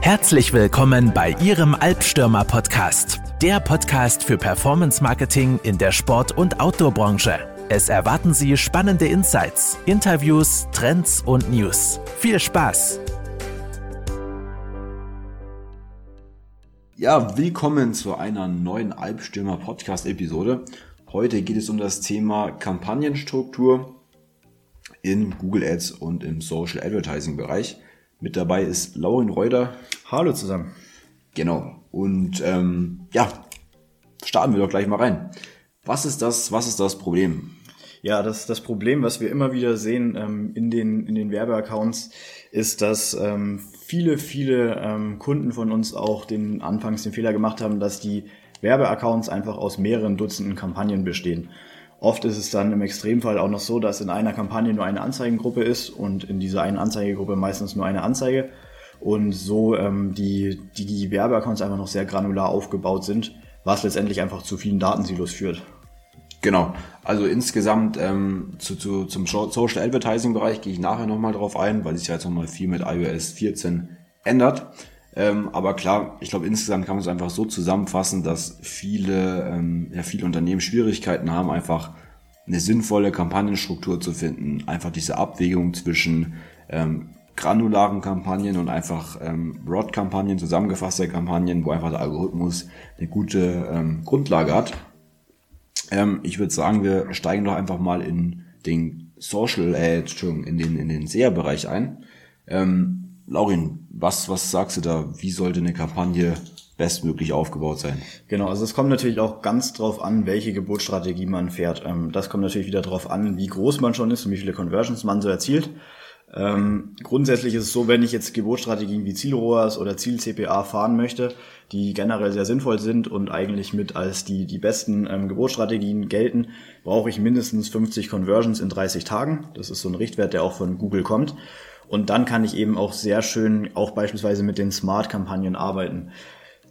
Herzlich willkommen bei Ihrem Albstürmer Podcast, der Podcast für Performance Marketing in der Sport- und Outdoor-Branche. Es erwarten Sie spannende Insights, Interviews, Trends und News. Viel Spaß! Ja, willkommen zu einer neuen Albstürmer Podcast-Episode. Heute geht es um das Thema Kampagnenstruktur in Google Ads und im Social Advertising Bereich. Mit dabei ist Laurin Reuter. Hallo zusammen. Genau. Und ähm, ja, starten wir doch gleich mal rein. Was ist das, was ist das Problem? Ja, das, das Problem, was wir immer wieder sehen ähm, in, den, in den Werbeaccounts, ist, dass ähm, viele, viele ähm, Kunden von uns auch den anfangs den Fehler gemacht haben, dass die Werbeaccounts einfach aus mehreren Dutzenden Kampagnen bestehen. Oft ist es dann im Extremfall auch noch so, dass in einer Kampagne nur eine Anzeigengruppe ist und in dieser einen Anzeigegruppe meistens nur eine Anzeige und so ähm, die, die, die Werbeaccounts einfach noch sehr granular aufgebaut sind, was letztendlich einfach zu vielen Datensilos führt. Genau, also insgesamt ähm, zu, zu, zum Social Advertising Bereich gehe ich nachher nochmal drauf ein, weil sich ja jetzt nochmal viel mit iOS 14 ändert. Ähm, aber klar, ich glaube, insgesamt kann man es einfach so zusammenfassen, dass viele, ähm, ja, viele Unternehmen Schwierigkeiten haben, einfach eine sinnvolle Kampagnenstruktur zu finden. Einfach diese Abwägung zwischen ähm, granularen Kampagnen und einfach ähm, Broad-Kampagnen, zusammengefasste Kampagnen, wo einfach der Algorithmus eine gute ähm, Grundlage hat. Ähm, ich würde sagen, wir steigen doch einfach mal in den Social Ad, in den, in den SEA-Bereich ein. Ähm, Laurin, was, was sagst du da? Wie sollte eine Kampagne bestmöglich aufgebaut sein? Genau, also es kommt natürlich auch ganz drauf an, welche Geburtsstrategie man fährt. Ähm, das kommt natürlich wieder drauf an, wie groß man schon ist und wie viele Conversions man so erzielt. Ähm, grundsätzlich ist es so, wenn ich jetzt Geburtsstrategien wie Zielrohrs oder Ziel-CPA fahren möchte, die generell sehr sinnvoll sind und eigentlich mit als die, die besten ähm, Geburtsstrategien gelten, brauche ich mindestens 50 Conversions in 30 Tagen. Das ist so ein Richtwert, der auch von Google kommt. Und dann kann ich eben auch sehr schön auch beispielsweise mit den Smart-Kampagnen arbeiten.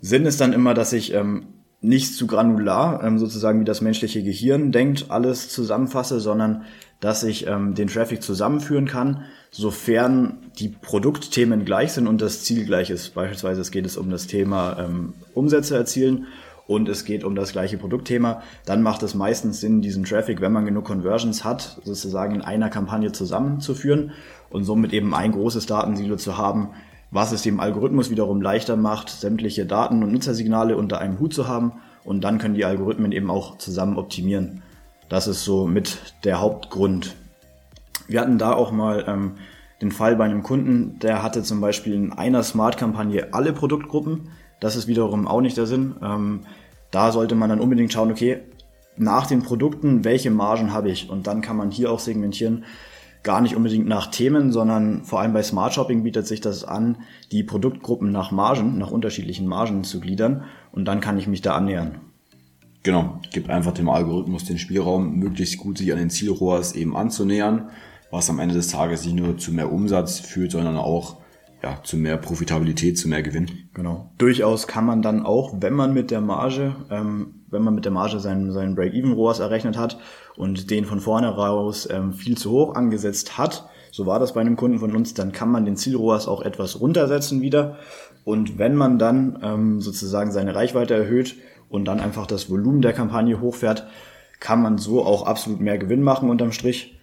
Sinn ist dann immer, dass ich ähm, nicht zu granular, ähm, sozusagen wie das menschliche Gehirn denkt, alles zusammenfasse, sondern dass ich ähm, den Traffic zusammenführen kann, sofern die Produktthemen gleich sind und das Ziel gleich ist. Beispielsweise es geht es um das Thema ähm, Umsätze erzielen und es geht um das gleiche Produktthema, dann macht es meistens Sinn, diesen Traffic, wenn man genug Conversions hat, sozusagen in einer Kampagne zusammenzuführen und somit eben ein großes Datensilo zu haben, was es dem Algorithmus wiederum leichter macht, sämtliche Daten und Nutzersignale unter einem Hut zu haben und dann können die Algorithmen eben auch zusammen optimieren. Das ist so mit der Hauptgrund. Wir hatten da auch mal ähm, den Fall bei einem Kunden, der hatte zum Beispiel in einer Smart-Kampagne alle Produktgruppen. Das ist wiederum auch nicht der Sinn. Ähm, da sollte man dann unbedingt schauen, okay, nach den Produkten, welche Margen habe ich? Und dann kann man hier auch segmentieren, gar nicht unbedingt nach Themen, sondern vor allem bei Smart Shopping bietet sich das an, die Produktgruppen nach Margen, nach unterschiedlichen Margen zu gliedern und dann kann ich mich da annähern. Genau, gibt einfach dem Algorithmus den Spielraum, möglichst gut sich an den Zielrohrs eben anzunähern, was am Ende des Tages nicht nur zu mehr Umsatz führt, sondern auch ja, zu mehr Profitabilität, zu mehr Gewinn. Genau. Durchaus kann man dann auch, wenn man mit der Marge, ähm, wenn man mit der Marge seinen, seinen Break-Even-ROAS errechnet hat und den von vorne raus ähm, viel zu hoch angesetzt hat, so war das bei einem Kunden von uns, dann kann man den Ziel-ROAS auch etwas runtersetzen wieder. Und wenn man dann ähm, sozusagen seine Reichweite erhöht und dann einfach das Volumen der Kampagne hochfährt, kann man so auch absolut mehr Gewinn machen unterm Strich,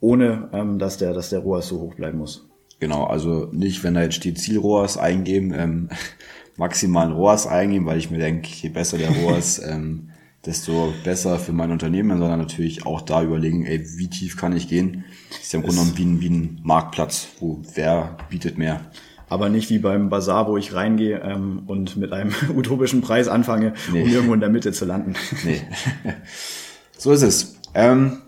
ohne ähm, dass der, dass der ROAS so hoch bleiben muss. Genau, also nicht, wenn da jetzt steht Ziel-ROAS eingeben, ähm, maximalen ROAS eingeben, weil ich mir denke, je besser der ROAS, ähm, desto besser für mein Unternehmen, sondern natürlich auch da überlegen, ey, wie tief kann ich gehen? Das ist ja im Grunde genommen wie ein, wie ein Marktplatz, wo wer bietet mehr. Aber nicht wie beim Bazar, wo ich reingehe ähm, und mit einem utopischen Preis anfange, nee. um irgendwo in der Mitte zu landen. Nee. so ist es. Ähm,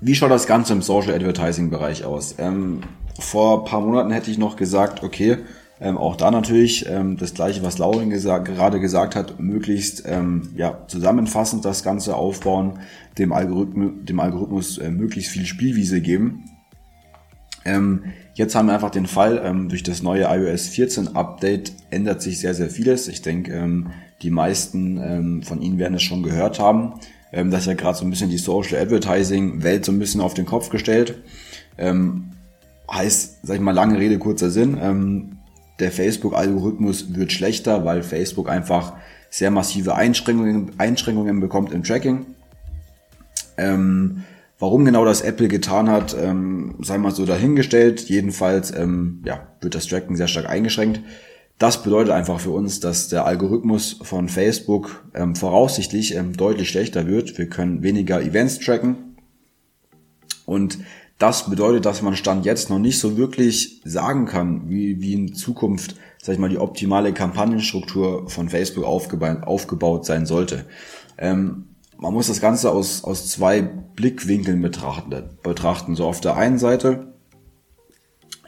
wie schaut das Ganze im Social Advertising Bereich aus? Ähm, vor paar Monaten hätte ich noch gesagt, okay, ähm, auch da natürlich ähm, das gleiche, was Lauren gesagt, gerade gesagt hat, möglichst ähm, ja, zusammenfassend das Ganze aufbauen, dem Algorithmus, dem Algorithmus äh, möglichst viel Spielwiese geben. Ähm, jetzt haben wir einfach den Fall, ähm, durch das neue iOS 14 Update ändert sich sehr, sehr vieles. Ich denke, ähm, die meisten von Ihnen werden es schon gehört haben. Dass ja gerade so ein bisschen die Social Advertising Welt so ein bisschen auf den Kopf gestellt. Ähm, heißt, sag ich mal, lange Rede, kurzer Sinn. Ähm, der Facebook-Algorithmus wird schlechter, weil Facebook einfach sehr massive Einschränkungen, Einschränkungen bekommt im Tracking. Ähm, warum genau das Apple getan hat, ähm, sei mal so dahingestellt. Jedenfalls ähm, ja, wird das Tracking sehr stark eingeschränkt. Das bedeutet einfach für uns, dass der Algorithmus von Facebook ähm, voraussichtlich ähm, deutlich schlechter wird. Wir können weniger Events tracken. Und das bedeutet, dass man Stand jetzt noch nicht so wirklich sagen kann, wie, wie in Zukunft, sag ich mal, die optimale Kampagnenstruktur von Facebook aufgebaut, aufgebaut sein sollte. Ähm, man muss das Ganze aus, aus zwei Blickwinkeln betrachten. betrachten. So auf der einen Seite,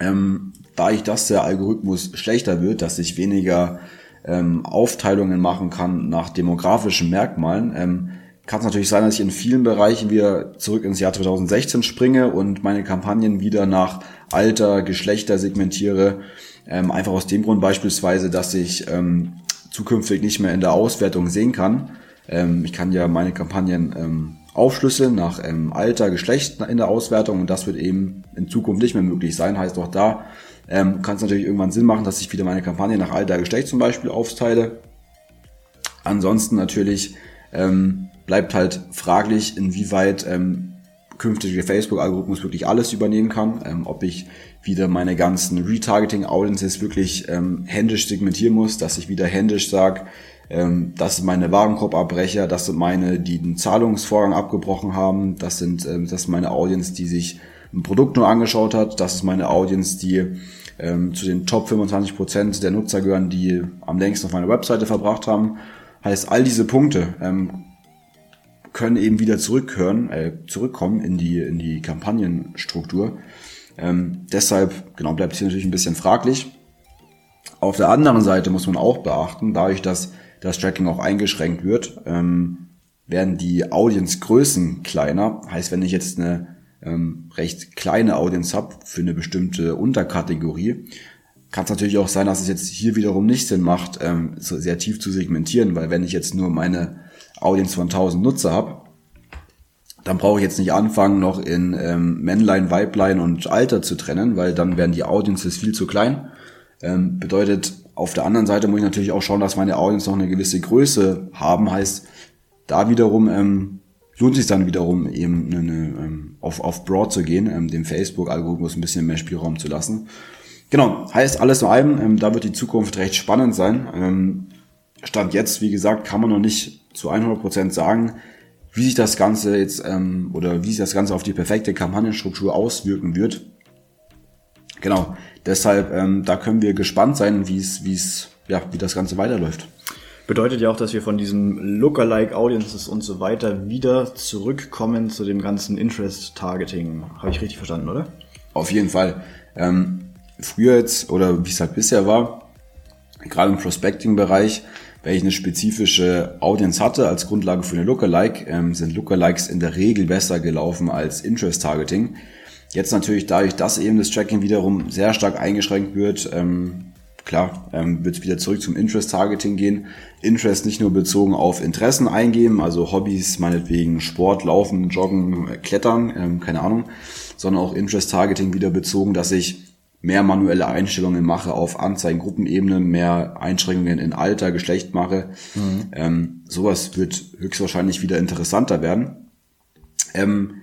ähm, da ich dass der Algorithmus schlechter wird, dass ich weniger ähm, Aufteilungen machen kann nach demografischen Merkmalen, ähm, kann es natürlich sein, dass ich in vielen Bereichen wieder zurück ins Jahr 2016 springe und meine Kampagnen wieder nach Alter, Geschlechter segmentiere. Ähm, einfach aus dem Grund beispielsweise, dass ich ähm, zukünftig nicht mehr in der Auswertung sehen kann. Ähm, ich kann ja meine Kampagnen ähm, aufschlüsseln nach ähm, Alter, Geschlecht in der Auswertung und das wird eben in Zukunft nicht mehr möglich sein. Heißt auch da ähm, kann es natürlich irgendwann Sinn machen, dass ich wieder meine Kampagne nach Alter, Geschlecht zum Beispiel aufteile. Ansonsten natürlich ähm, bleibt halt fraglich, inwieweit ähm, künftige Facebook-Algorithmus wirklich alles übernehmen kann, ähm, ob ich wieder meine ganzen Retargeting-Audiences wirklich ähm, händisch segmentieren muss, dass ich wieder händisch sage, ähm, das sind meine Warenkorbabbrecher, das sind meine, die den Zahlungsvorgang abgebrochen haben, das sind ähm, das ist meine Audience, die sich ein Produkt nur angeschaut hat, das ist meine Audience, die ähm, zu den Top 25 Prozent der Nutzer gehören, die am längsten auf meiner Webseite verbracht haben. Heißt, all diese Punkte ähm, können eben wieder zurückhören, äh, zurückkommen in die, in die Kampagnenstruktur. Ähm, deshalb, genau, bleibt es hier natürlich ein bisschen fraglich. Auf der anderen Seite muss man auch beachten, dadurch, dass das Tracking auch eingeschränkt wird, ähm, werden die Audience-Größen kleiner. Heißt, wenn ich jetzt eine ähm, recht kleine Audience habe für eine bestimmte Unterkategorie, kann es natürlich auch sein, dass es jetzt hier wiederum nicht Sinn macht, ähm, so sehr tief zu segmentieren, weil wenn ich jetzt nur meine Audience von 1000 Nutzer habe, dann brauche ich jetzt nicht anfangen, noch in ähm, Männlein, Weiblein und Alter zu trennen, weil dann werden die Audiences viel zu klein. Ähm, bedeutet, auf der anderen Seite muss ich natürlich auch schauen, dass meine Audience noch eine gewisse Größe haben. Heißt, da wiederum ähm, lohnt sich dann wiederum eben eine, eine, ähm, auf, auf Broad zu gehen, ähm, dem Facebook-Algorithmus ein bisschen mehr Spielraum zu lassen. Genau, heißt alles in allem, ähm, da wird die Zukunft recht spannend sein. Ähm, Stand jetzt, wie gesagt, kann man noch nicht zu 100% sagen, wie sich das Ganze jetzt ähm, oder wie sich das Ganze auf die perfekte Kampagnenstruktur auswirken wird. Genau, deshalb ähm, da können wir gespannt sein, wie es, wie es, ja, wie das Ganze weiterläuft. Bedeutet ja auch, dass wir von diesem Lookalike Audiences und so weiter wieder zurückkommen zu dem ganzen Interest Targeting. Habe ich richtig verstanden, oder? Auf jeden Fall. Ähm, früher jetzt oder wie es halt bisher war, gerade im Prospecting-Bereich, wenn ich eine spezifische Audience hatte als Grundlage für eine Lookalike, ähm, sind Lookalikes in der Regel besser gelaufen als Interest Targeting. Jetzt natürlich dadurch, dass eben das Tracking wiederum sehr stark eingeschränkt wird, ähm, klar, ähm, wird es wieder zurück zum Interest Targeting gehen. Interest nicht nur bezogen auf Interessen eingeben, also Hobbys, meinetwegen Sport, Laufen, Joggen, Klettern, ähm, keine Ahnung, sondern auch Interest Targeting wieder bezogen, dass ich mehr manuelle Einstellungen mache auf Anzeigengruppenebene, mehr Einschränkungen in Alter, Geschlecht mache. Mhm. Ähm, sowas wird höchstwahrscheinlich wieder interessanter werden. Ähm,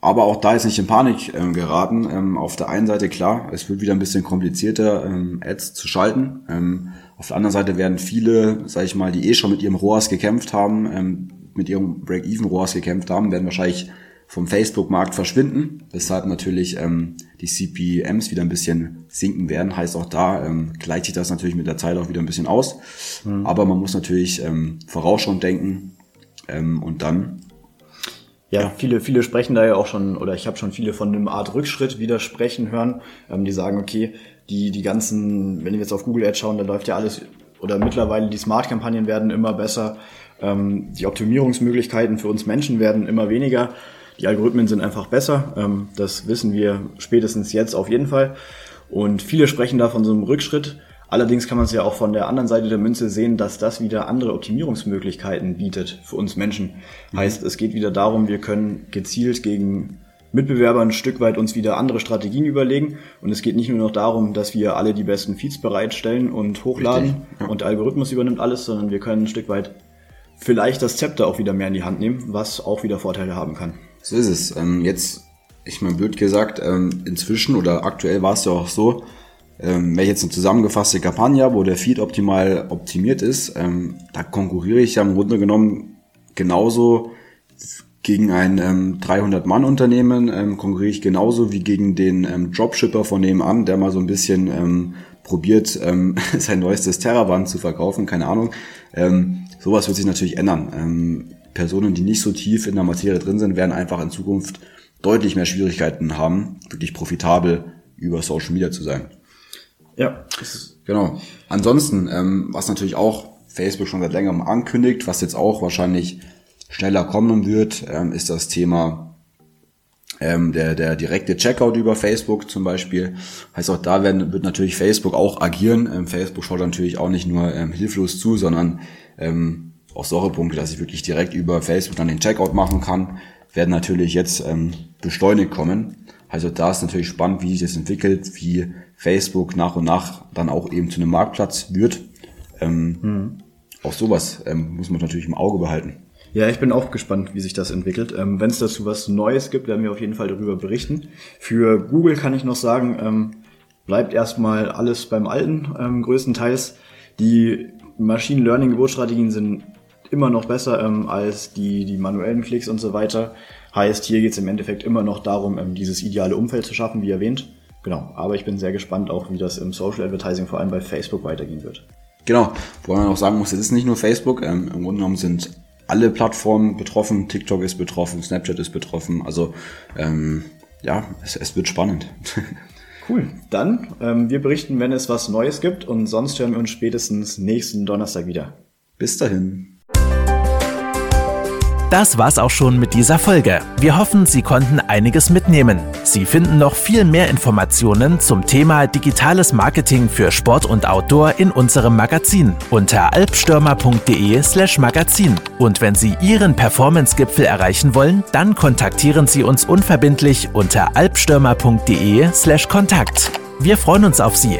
aber auch da ist nicht in Panik ähm, geraten. Ähm, auf der einen Seite klar, es wird wieder ein bisschen komplizierter, ähm, Ads zu schalten. Ähm, auf der anderen Seite werden viele, sag ich mal, die eh schon mit ihrem ROAS gekämpft haben, ähm, mit ihrem Break-Even ROAS gekämpft haben, werden wahrscheinlich vom Facebook-Markt verschwinden, weshalb natürlich ähm, die CPMs wieder ein bisschen sinken werden. Heißt auch da ähm, gleicht sich das natürlich mit der Zeit auch wieder ein bisschen aus. Mhm. Aber man muss natürlich ähm, vorausschauend denken ähm, und dann. Ja, ja, viele, viele sprechen da ja auch schon, oder ich habe schon viele von einem Art Rückschritt widersprechen hören, ähm, die sagen, okay, die, die ganzen, wenn wir jetzt auf Google Ads schauen, da läuft ja alles, oder mittlerweile die Smart-Kampagnen werden immer besser, ähm, die Optimierungsmöglichkeiten für uns Menschen werden immer weniger. Die Algorithmen sind einfach besser. Ähm, das wissen wir spätestens jetzt auf jeden Fall. Und viele sprechen da von so einem Rückschritt. Allerdings kann man es ja auch von der anderen Seite der Münze sehen, dass das wieder andere Optimierungsmöglichkeiten bietet für uns Menschen. Mhm. Heißt, es geht wieder darum, wir können gezielt gegen Mitbewerber ein Stück weit uns wieder andere Strategien überlegen. Und es geht nicht nur noch darum, dass wir alle die besten Feeds bereitstellen und hochladen ja. und der Algorithmus übernimmt alles, sondern wir können ein Stück weit vielleicht das Zepter auch wieder mehr in die Hand nehmen, was auch wieder Vorteile haben kann. So ist es. Ähm, jetzt, ich meine, blöd gesagt, ähm, inzwischen oder aktuell war es ja auch so, ähm, wenn ich jetzt eine zusammengefasste Kampagne wo der Feed optimal optimiert ist, ähm, da konkurriere ich ja im Grunde genommen genauso gegen ein ähm, 300-Mann-Unternehmen, ähm, konkurriere ich genauso wie gegen den ähm, Dropshipper von nebenan, der mal so ein bisschen ähm, probiert, ähm, sein neuestes Terraband zu verkaufen, keine Ahnung. Ähm, sowas wird sich natürlich ändern. Ähm, Personen, die nicht so tief in der Materie drin sind, werden einfach in Zukunft deutlich mehr Schwierigkeiten haben, wirklich profitabel über Social Media zu sein. Ja. Genau. Ansonsten, ähm, was natürlich auch Facebook schon seit längerem ankündigt, was jetzt auch wahrscheinlich schneller kommen wird, ähm, ist das Thema ähm, der, der direkte Checkout über Facebook zum Beispiel. Heißt auch da werden, wird natürlich Facebook auch agieren. Ähm, Facebook schaut natürlich auch nicht nur ähm, hilflos zu, sondern ähm, auch solche Punkte, dass ich wirklich direkt über Facebook dann den Checkout machen kann, werden natürlich jetzt ähm, beschleunigt kommen. Also da ist natürlich spannend, wie sich das entwickelt, wie Facebook nach und nach dann auch eben zu einem Marktplatz wird. Ähm, mhm. Auch sowas ähm, muss man natürlich im Auge behalten. Ja, ich bin auch gespannt, wie sich das entwickelt. Ähm, Wenn es dazu was Neues gibt, werden wir auf jeden Fall darüber berichten. Für Google kann ich noch sagen, ähm, bleibt erstmal alles beim Alten, ähm, größtenteils. Die Machine Learning Geburtsstrategien sind immer noch besser ähm, als die, die manuellen Klicks und so weiter. Heißt, hier geht es im Endeffekt immer noch darum, ähm, dieses ideale Umfeld zu schaffen, wie erwähnt. Genau, aber ich bin sehr gespannt auch, wie das im Social Advertising vor allem bei Facebook weitergehen wird. Genau, wo man auch sagen muss, es ist nicht nur Facebook, ähm, im Grunde genommen sind alle Plattformen betroffen, TikTok ist betroffen, Snapchat ist betroffen, also ähm, ja, es, es wird spannend. Cool. Dann, ähm, wir berichten, wenn es was Neues gibt und sonst hören wir uns spätestens nächsten Donnerstag wieder. Bis dahin. Das war's auch schon mit dieser Folge. Wir hoffen, Sie konnten einiges mitnehmen. Sie finden noch viel mehr Informationen zum Thema digitales Marketing für Sport und Outdoor in unserem Magazin unter alpstürmer.de/slash Magazin. Und wenn Sie Ihren Performance-Gipfel erreichen wollen, dann kontaktieren Sie uns unverbindlich unter alpstürmer.de/slash Kontakt. Wir freuen uns auf Sie.